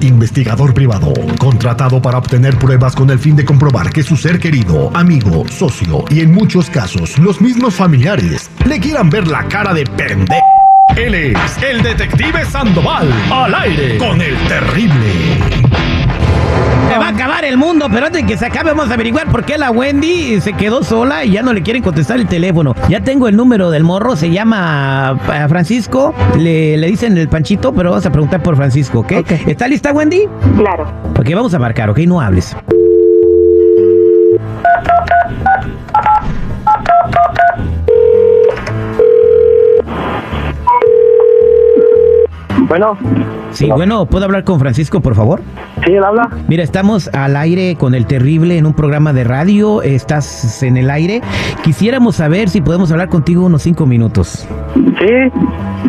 Investigador privado, contratado para obtener pruebas con el fin de comprobar que su ser querido, amigo, socio y en muchos casos los mismos familiares le quieran ver la cara de pendejo. Él es el detective Sandoval, al aire con el terrible. Se va a acabar el mundo, pero antes de que se acabe vamos a averiguar por qué la Wendy se quedó sola y ya no le quieren contestar el teléfono. Ya tengo el número del morro, se llama eh, Francisco, le, le dicen el panchito, pero vamos a preguntar por Francisco, ¿ok? ¿Está lista Wendy? Claro. Ok, vamos a marcar, ¿ok? No hables. Bueno, Sí, bueno, ¿puedo hablar con Francisco, por favor? sí, él habla. Mira, estamos al aire con el terrible en un programa de radio. Estás en el aire. Quisiéramos saber si podemos hablar contigo unos cinco minutos. Sí,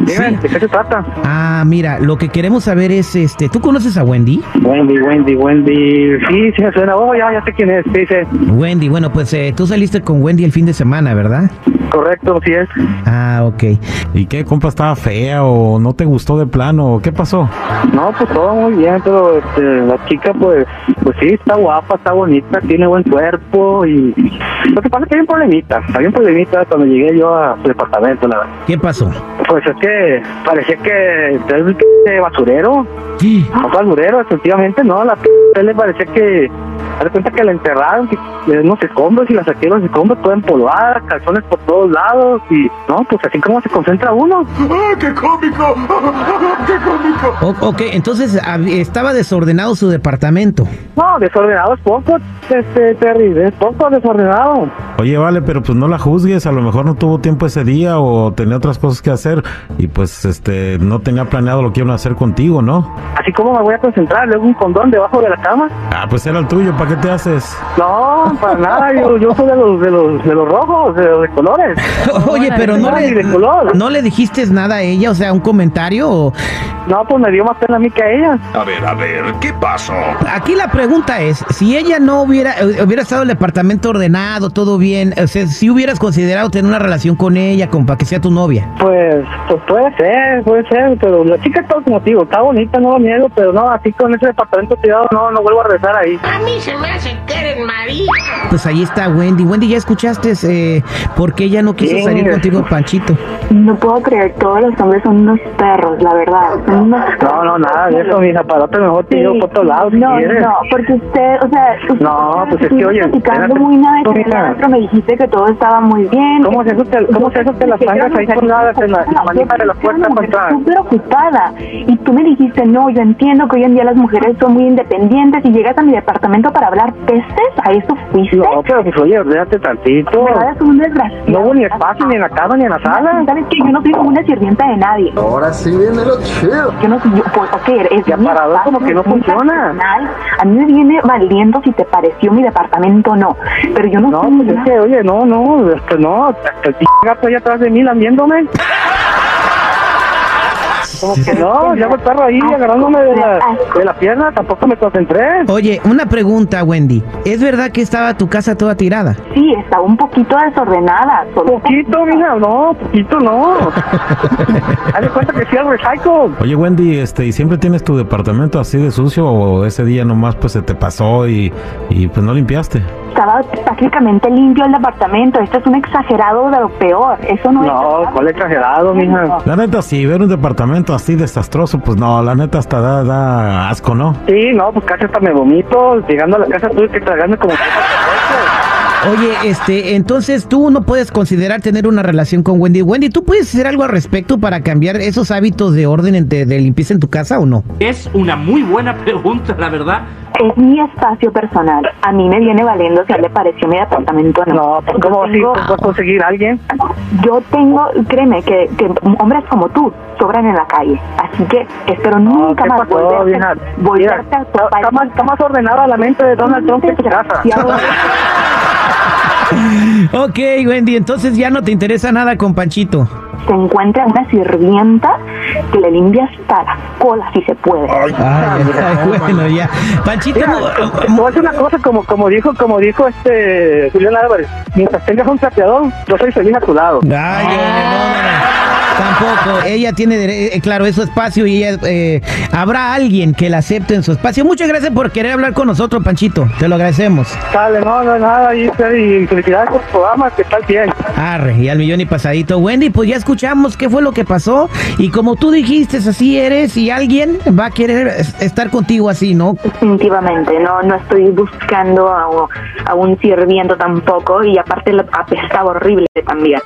dime, Sí. ¿de qué se trata? Ah, mira, lo que queremos saber es, este, ¿tú conoces a Wendy? Wendy, Wendy, Wendy. Sí, sí me suena. Oh, ya, ya sé quién es. Sí, sí. Wendy, bueno, pues eh, tú saliste con Wendy el fin de semana, ¿verdad? Correcto, sí es. Ah, ok. ¿Y qué, compa, estaba fea o no te gustó de plano? ¿Qué pasó? No, pues todo muy bien, pero este, la chica, pues, pues sí, está guapa, está bonita, tiene buen cuerpo y... Lo que pasa es que hay un problemita, hay un problemita cuando llegué yo a su departamento, la verdad. ¿Qué pasó? Pues es que parecía que es un p- basurero, un basurero, efectivamente, ¿no? La p- le parecía que... Haz de cuenta que la enterraron, que unos escombros y la saqué los escombros toda empolvada, calzones por todos lados y... No, pues así como se concentra uno. O- ok, entonces estaba desordenado su departamento. No, desordenado es poco, este, Terry, es poco desordenado. Oye, vale, pero pues no la juzgues, a lo mejor no tuvo tiempo ese día o tenía otras cosas que hacer y pues este no tenía planeado lo que iban a hacer contigo, ¿no? Así como me voy a concentrar, luego un condón debajo de la cama. Ah, pues era el tuyo, ¿para qué te haces? No, para nada, yo, yo soy de los, de los, de los rojos, de los de colores. Oye, pero no le, de color. no le dijiste nada a ella, o sea, un comentario. o- No, pues me dio más pena a mí que a ella. A ver, a ver, ¿qué pasó? Aquí la pregunta es, si ella no hubiera, eh, hubiera estado el departamento ordenado, todo bien, o sea, si hubieras considerado tener una relación con ella, como para que sea tu novia. Pues, pues puede ser, puede ser, pero la chica está como te digo, está bonita, no lo niego, pero no, así con ese departamento tirado, no, no vuelvo a regresar ahí. A mí se me hace que eres María. Pues ahí está Wendy. Wendy, ¿ya escuchaste eh, por qué ella no quiso Sí. salir contigo, Panchito? No puedo creer, todos los hombres son unos perros, la verdad. Son unos No, no, nada de eso, mija, para otro mejor te llevo por otro lado si no, quieres. no, porque usted, o sea, usted No, pues es que, oye, platicando muy mija. antro, me dijiste que todo estaba muy bien. ¿Cómo se hace ¿Cómo se hace que las tangas ahí colgadas en la, en la manija de la puerta para entrar? Súper ocupada. Y tú me dijiste, no, yo entiendo que hoy en día las mujeres son muy independientes y llegas a mi departamento para hablar peces, ¿a eso fuiste? No, pero pues oye, ordénate tantito. Un desgraciado. No hubo ni espacio ni en la cama ni en la sala. ¿Sabes que Yo no soy como una sirvienta de nadie. Ahora sí viene lo chido. Yo no yo, pues, ok, es Y mi aparador espacio, como que no funciona. personal. A mí me viene valiendo si te pareció mi departamento o no. Pero yo no, No, soy pues una- es que, oye, no, no, este, no, el gato allá atrás de mí lamiéndome. Como que no, ya el perro ahí agarrándome de la, de la pierna, tampoco me concentré. Oye, una pregunta, Wendy. ¿Es verdad que estaba tu casa toda tirada? Sí, estaba un poquito desordenada. solo- Poquito, mija, no, poquito no. Haz cuenta que sí al recycle. Oye, Wendy, este, ¿y siempre tienes tu departamento así de sucio o ese día nomás pues se te pasó y, y pues no limpiaste? Estaba prácticamente limpio el departamento. Esto es un exagerado de lo peor. Eso no, No, es. cuál exagerado, mija. La neta, sí, ver un departamento así desastroso, pues no, la neta hasta da, da asco, ¿no? Sí, no, pues casi hasta me vomito. Llegando a la casa tuve que tragarme como... Oye, este, entonces tú no puedes considerar tener una relación con Wendy. Wendy, ¿tú puedes hacer algo al respecto para cambiar esos hábitos de orden en- de, de limpieza en tu casa o no? Es una muy buena pregunta, la verdad. Es mi espacio personal. A mí me viene valiendo si a él le pareció mi departamento o no. No, pues ¿cómo así? ¿Puedo conseguir a alguien? Yo tengo, créeme, que, que hombres como tú sobran en la calle. Así que espero No, nunca ¿qué más pasó, volverte, volverte Mira, a topar. está, más, está más ordenada la mente de Donald Trump que tu casa. Ok, Wendy, entonces ya no te interesa nada con Panchito. Se encuentra una sirvienta que le limpia hasta la cola si se puede. Ay, ay, bueno, ya. Panchito, Mira, mu- te voy a decir una cosa, como, como dijo, como dijo este Julián Álvarez, mientras tengas un trapeador, yo soy feliz a tu lado. Ay, no, no, no. Tampoco. Ella tiene, dere- eh, claro, es su espacio y ella, eh, habrá alguien que la acepte en su espacio. Muchas gracias por querer hablar con nosotros, Panchito. Te lo agradecemos. Sale, no, no, nada, y, y felicidades por el programa, que tal bien. Arre, y al millón y pasadito. Wendy, pues ya escuchamos qué fue lo que pasó. Y como tú dijiste, así eres y alguien va a querer es- estar contigo así, ¿no? Definitivamente, no, no estoy buscando a, a un sirviento tampoco y aparte lo- apestaba horrible también.